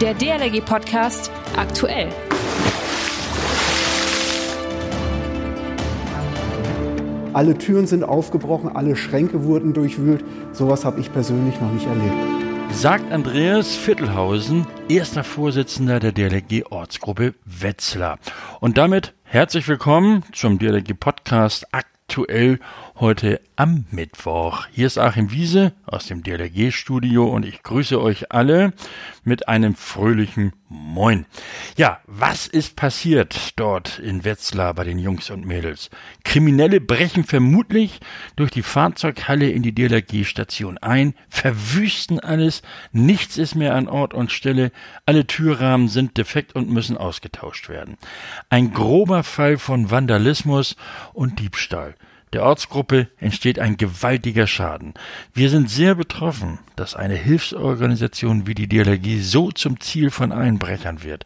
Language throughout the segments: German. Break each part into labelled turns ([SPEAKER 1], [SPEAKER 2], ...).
[SPEAKER 1] Der DLRG Podcast aktuell.
[SPEAKER 2] Alle Türen sind aufgebrochen, alle Schränke wurden durchwühlt. Sowas habe ich persönlich noch nicht erlebt.
[SPEAKER 3] Sagt Andreas Viertelhausen, erster Vorsitzender der DLRG Ortsgruppe Wetzlar. Und damit herzlich willkommen zum DLRG Podcast aktuell heute am Mittwoch. Hier ist Achim Wiese aus dem DLRG-Studio und ich grüße euch alle mit einem fröhlichen Moin. Ja, was ist passiert dort in Wetzlar bei den Jungs und Mädels? Kriminelle brechen vermutlich durch die Fahrzeughalle in die DLRG-Station ein, verwüsten alles, nichts ist mehr an Ort und Stelle, alle Türrahmen sind defekt und müssen ausgetauscht werden. Ein grober Fall von Vandalismus und Diebstahl. Der Ortsgruppe entsteht ein gewaltiger Schaden. Wir sind sehr betroffen, dass eine Hilfsorganisation wie die DLRG so zum Ziel von Einbrechern wird.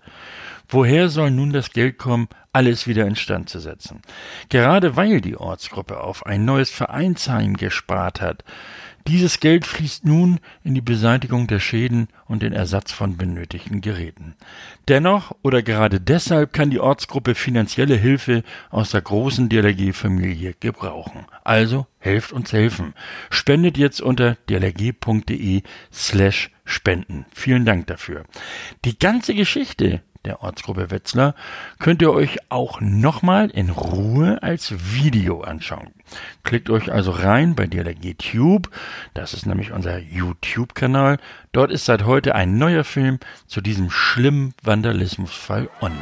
[SPEAKER 3] Woher soll nun das Geld kommen, alles wieder instand zu setzen? Gerade weil die Ortsgruppe auf ein neues Vereinsheim gespart hat, dieses Geld fließt nun in die Beseitigung der Schäden und den Ersatz von benötigten Geräten. Dennoch oder gerade deshalb kann die Ortsgruppe finanzielle Hilfe aus der großen DLRG-Familie gebrauchen. Also helft uns helfen. Spendet jetzt unter dlrg.de slash spenden. Vielen Dank dafür. Die ganze Geschichte der Ortsgruppe Wetzlar könnt ihr euch auch nochmal in Ruhe als Video anschauen. Klickt euch also rein bei DLRG Tube, das ist nämlich unser YouTube-Kanal. Dort ist seit heute ein neuer Film zu diesem schlimmen Vandalismusfall online.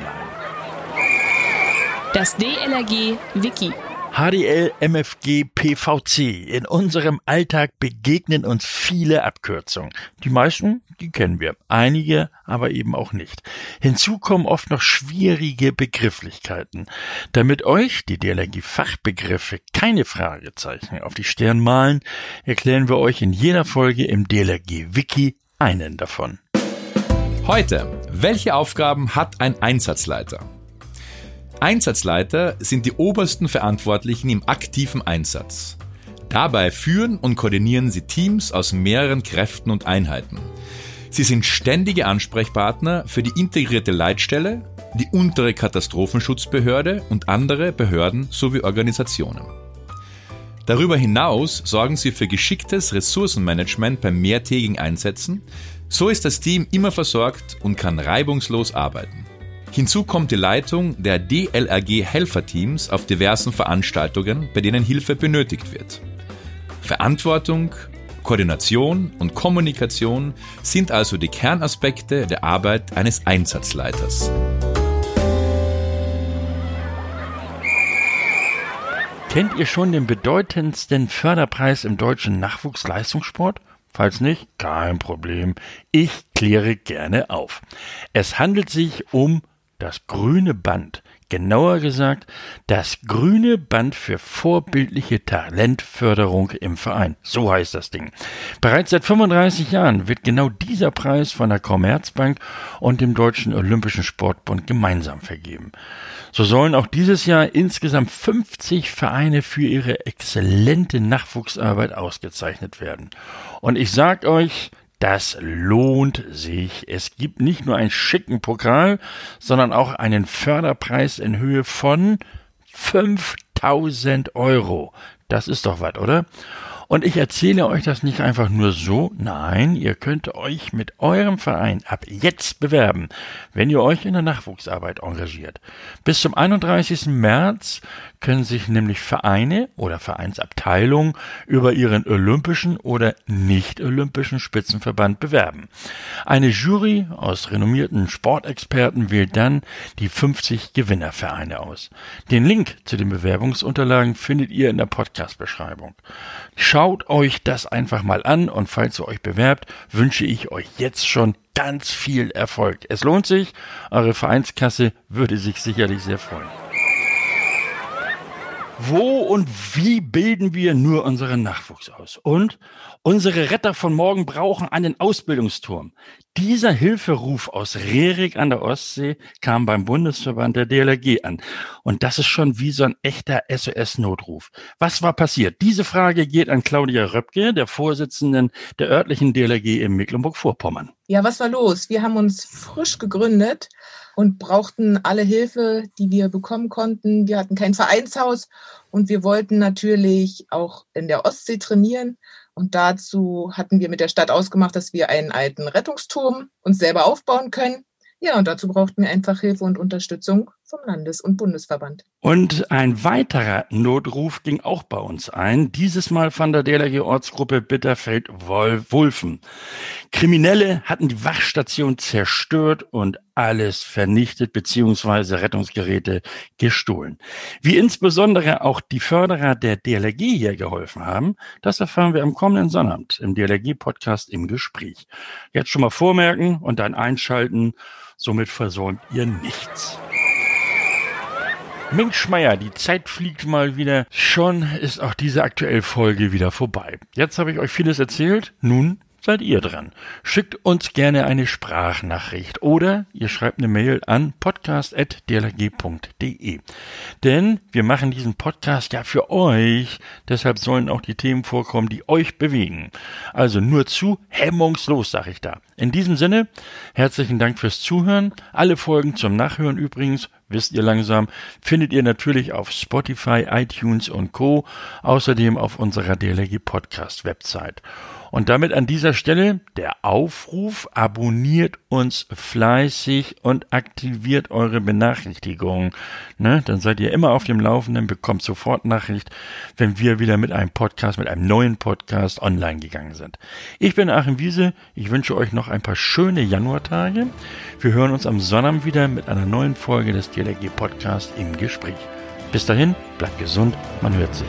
[SPEAKER 1] Das DLRG Wiki.
[SPEAKER 3] HDL, MFG, PVC. In unserem Alltag begegnen uns viele Abkürzungen. Die meisten, die kennen wir. Einige aber eben auch nicht. Hinzu kommen oft noch schwierige Begrifflichkeiten. Damit euch die DLRG-Fachbegriffe keine Fragezeichen auf die Stirn malen, erklären wir euch in jeder Folge im DLRG-Wiki einen davon.
[SPEAKER 4] Heute, welche Aufgaben hat ein Einsatzleiter? Einsatzleiter sind die obersten Verantwortlichen im aktiven Einsatz. Dabei führen und koordinieren sie Teams aus mehreren Kräften und Einheiten. Sie sind ständige Ansprechpartner für die integrierte Leitstelle, die untere Katastrophenschutzbehörde und andere Behörden sowie Organisationen. Darüber hinaus sorgen sie für geschicktes Ressourcenmanagement bei mehrtägigen Einsätzen. So ist das Team immer versorgt und kann reibungslos arbeiten. Hinzu kommt die Leitung der DLRG-Helferteams auf diversen Veranstaltungen, bei denen Hilfe benötigt wird. Verantwortung, Koordination und Kommunikation sind also die Kernaspekte der Arbeit eines Einsatzleiters.
[SPEAKER 3] Kennt ihr schon den bedeutendsten Förderpreis im deutschen Nachwuchsleistungssport? Falls nicht, kein Problem. Ich kläre gerne auf. Es handelt sich um das grüne Band, genauer gesagt das grüne Band für vorbildliche Talentförderung im Verein. So heißt das Ding. Bereits seit 35 Jahren wird genau dieser Preis von der Commerzbank und dem Deutschen Olympischen Sportbund gemeinsam vergeben. So sollen auch dieses Jahr insgesamt 50 Vereine für ihre exzellente Nachwuchsarbeit ausgezeichnet werden. Und ich sag euch, das lohnt sich. Es gibt nicht nur einen schicken Pokal, sondern auch einen Förderpreis in Höhe von 5000 Euro. Das ist doch was, oder? Und ich erzähle euch das nicht einfach nur so, nein, ihr könnt euch mit eurem Verein ab jetzt bewerben, wenn ihr euch in der Nachwuchsarbeit engagiert. Bis zum 31. März können sich nämlich Vereine oder Vereinsabteilungen über ihren olympischen oder nicht olympischen Spitzenverband bewerben. Eine Jury aus renommierten Sportexperten wählt dann die 50 Gewinnervereine aus. Den Link zu den Bewerbungsunterlagen findet ihr in der Podcast-Beschreibung. Schaut euch das einfach mal an und falls ihr euch bewerbt, wünsche ich euch jetzt schon ganz viel Erfolg. Es lohnt sich, eure Vereinskasse würde sich sicherlich sehr freuen. Wo und wie bilden wir nur unseren Nachwuchs aus? Und unsere Retter von morgen brauchen einen Ausbildungsturm. Dieser Hilferuf aus Rerik an der Ostsee kam beim Bundesverband der DLRG an. Und das ist schon wie so ein echter SOS-Notruf. Was war passiert? Diese Frage geht an Claudia Röpke, der Vorsitzenden der örtlichen DLRG in Mecklenburg-Vorpommern.
[SPEAKER 5] Ja, was war los? Wir haben uns frisch gegründet und brauchten alle Hilfe, die wir bekommen konnten. Wir hatten kein Vereinshaus und wir wollten natürlich auch in der Ostsee trainieren. Und dazu hatten wir mit der Stadt ausgemacht, dass wir einen alten Rettungsturm uns selber aufbauen können. Ja, und dazu brauchten wir einfach Hilfe und Unterstützung vom Landes- und Bundesverband.
[SPEAKER 3] Und ein weiterer Notruf ging auch bei uns ein, dieses Mal von der DLRG Ortsgruppe Bitterfeld-Wulfen. Kriminelle hatten die Wachstation zerstört und alles vernichtet bzw. Rettungsgeräte gestohlen. Wie insbesondere auch die Förderer der DLRG hier geholfen haben, das erfahren wir am kommenden Sonnabend im DLRG-Podcast im Gespräch. Jetzt schon mal vormerken und dann einschalten, somit versäumt ihr nichts. Mensch Meier, die Zeit fliegt mal wieder. Schon ist auch diese aktuelle Folge wieder vorbei. Jetzt habe ich euch vieles erzählt. Nun seid ihr dran. Schickt uns gerne eine Sprachnachricht oder ihr schreibt eine Mail an podcast.dlg.de. Denn wir machen diesen Podcast ja für euch, deshalb sollen auch die Themen vorkommen, die euch bewegen. Also nur zu hemmungslos, sag ich da. In diesem Sinne, herzlichen Dank fürs Zuhören. Alle Folgen zum Nachhören übrigens, wisst ihr langsam, findet ihr natürlich auf Spotify, iTunes und Co. Außerdem auf unserer DLG Podcast Website. Und damit an dieser Stelle der Aufruf, abonniert uns fleißig und aktiviert eure Benachrichtigungen. Ne? Dann seid ihr immer auf dem Laufenden, bekommt sofort Nachricht, wenn wir wieder mit einem Podcast, mit einem neuen Podcast online gegangen sind. Ich bin Achim Wiese, ich wünsche euch noch ein paar schöne Januartage. Wir hören uns am Sonnabend wieder mit einer neuen Folge des DLRG Podcast im Gespräch. Bis dahin, bleibt gesund, man hört sich.